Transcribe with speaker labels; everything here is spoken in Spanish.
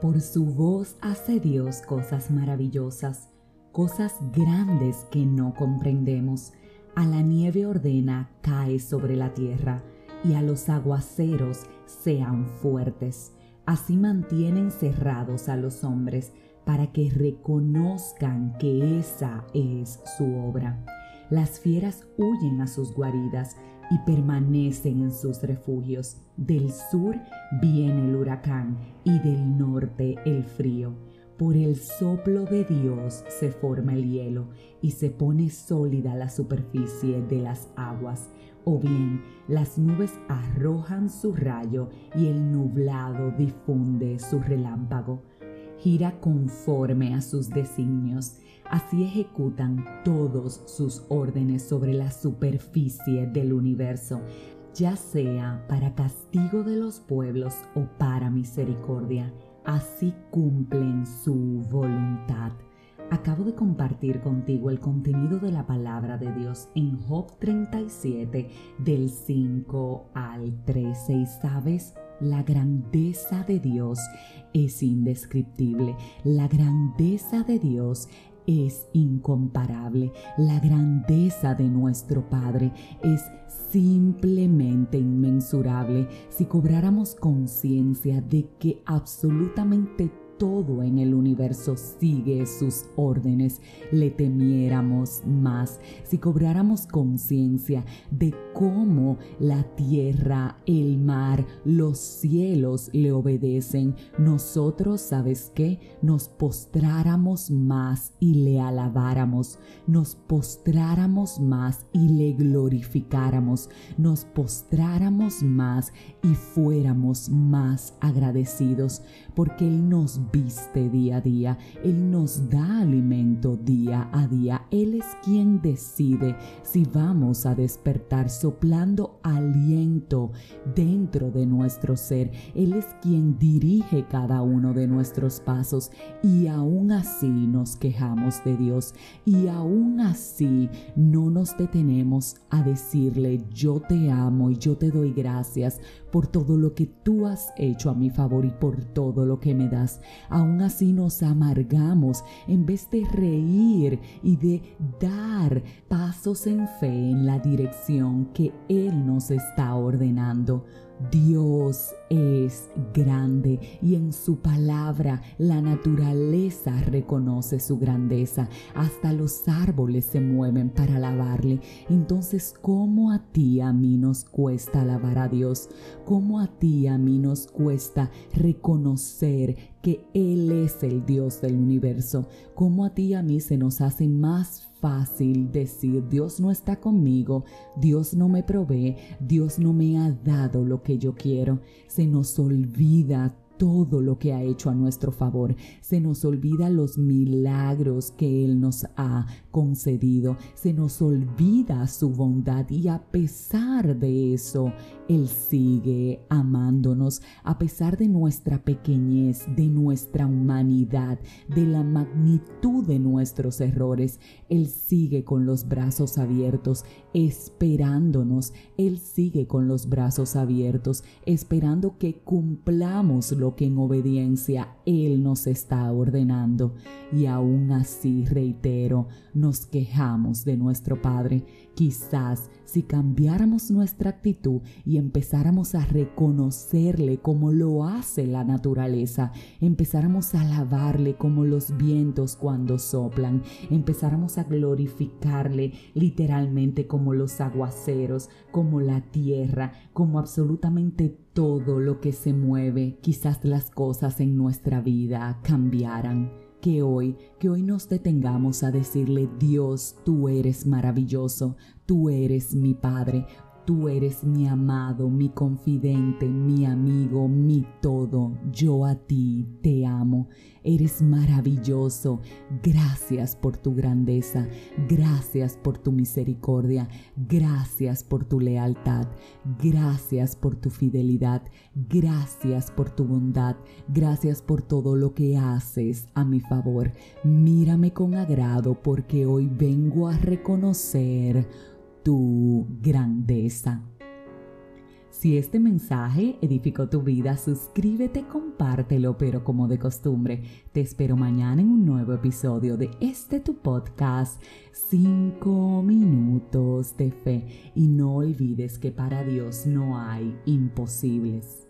Speaker 1: Por su voz hace Dios cosas maravillosas, cosas grandes que no comprendemos. A la nieve ordena cae sobre la tierra y a los aguaceros sean fuertes. Así mantienen cerrados a los hombres para que reconozcan que esa es su obra. Las fieras huyen a sus guaridas y permanecen en sus refugios. Del sur viene el huracán y del norte el frío. Por el soplo de Dios se forma el hielo y se pone sólida la superficie de las aguas. O bien las nubes arrojan su rayo y el nublado difunde su relámpago. Gira conforme a sus designios Así ejecutan todos sus órdenes sobre la superficie del universo, ya sea para castigo de los pueblos o para misericordia. Así cumplen su voluntad. Acabo de compartir contigo el contenido de la palabra de Dios en Job 37 del 5 al 13 y sabes, la grandeza de Dios es indescriptible. La grandeza de Dios es incomparable. La grandeza de nuestro Padre es simplemente inmensurable si cobráramos conciencia de que absolutamente todo en el universo sigue sus órdenes, le temiéramos más, si cobráramos conciencia de cómo la tierra, el mar, los cielos le obedecen, nosotros, ¿sabes qué? Nos postráramos más y le alabáramos, nos postráramos más y le glorificáramos, nos postráramos más y fuéramos más agradecidos, porque Él nos viste día a día, Él nos da alimento día a día, Él es quien decide si vamos a despertar soplando aliento dentro de nuestro ser, Él es quien dirige cada uno de nuestros pasos. Y aún así nos quejamos de Dios. Y aún así no nos detenemos a decirle yo te amo y yo te doy gracias por todo lo que tú has hecho a mi favor y por todo lo que me das aún así nos amargamos en vez de reír y de dar pasos en fe en la dirección que Él nos está ordenando. Dios es grande y en su palabra la naturaleza reconoce su grandeza. Hasta los árboles se mueven para alabarle. Entonces, ¿cómo a ti a mí nos cuesta alabar a Dios? ¿Cómo a ti a mí nos cuesta reconocer Él es el Dios del universo? ¿Cómo a ti a mí se nos hace más fácil decir Dios no está conmigo, Dios no me provee, Dios no me ha dado lo que yo quiero. Se nos olvida todo lo que ha hecho a nuestro favor. Se nos olvida los milagros que Él nos ha concedido. Se nos olvida su bondad y a pesar de eso, Él sigue amándonos. A pesar de nuestra pequeñez, de nuestra humanidad, de la magnitud de nuestros errores, Él sigue con los brazos abiertos, esperándonos. Él sigue con los brazos abiertos, esperando que cumplamos que en obediencia Él nos está ordenando. Y aún así, reitero, nos quejamos de nuestro Padre. Quizás si cambiáramos nuestra actitud y empezáramos a reconocerle como lo hace la naturaleza, empezáramos a alabarle como los vientos cuando soplan, empezáramos a glorificarle literalmente como los aguaceros, como la tierra, como absolutamente todo lo que se mueve, quizás las cosas en nuestra vida cambiaran. Que hoy, que hoy nos detengamos a decirle, Dios, tú eres maravilloso, tú eres mi Padre, Tú eres mi amado, mi confidente, mi amigo, mi todo. Yo a ti te amo. Eres maravilloso. Gracias por tu grandeza. Gracias por tu misericordia. Gracias por tu lealtad. Gracias por tu fidelidad. Gracias por tu bondad. Gracias por todo lo que haces a mi favor. Mírame con agrado porque hoy vengo a reconocer tu grandeza. Si este mensaje edificó tu vida, suscríbete, compártelo, pero como de costumbre, te espero mañana en un nuevo episodio de este tu podcast, 5 minutos de fe. Y no olvides que para Dios no hay imposibles.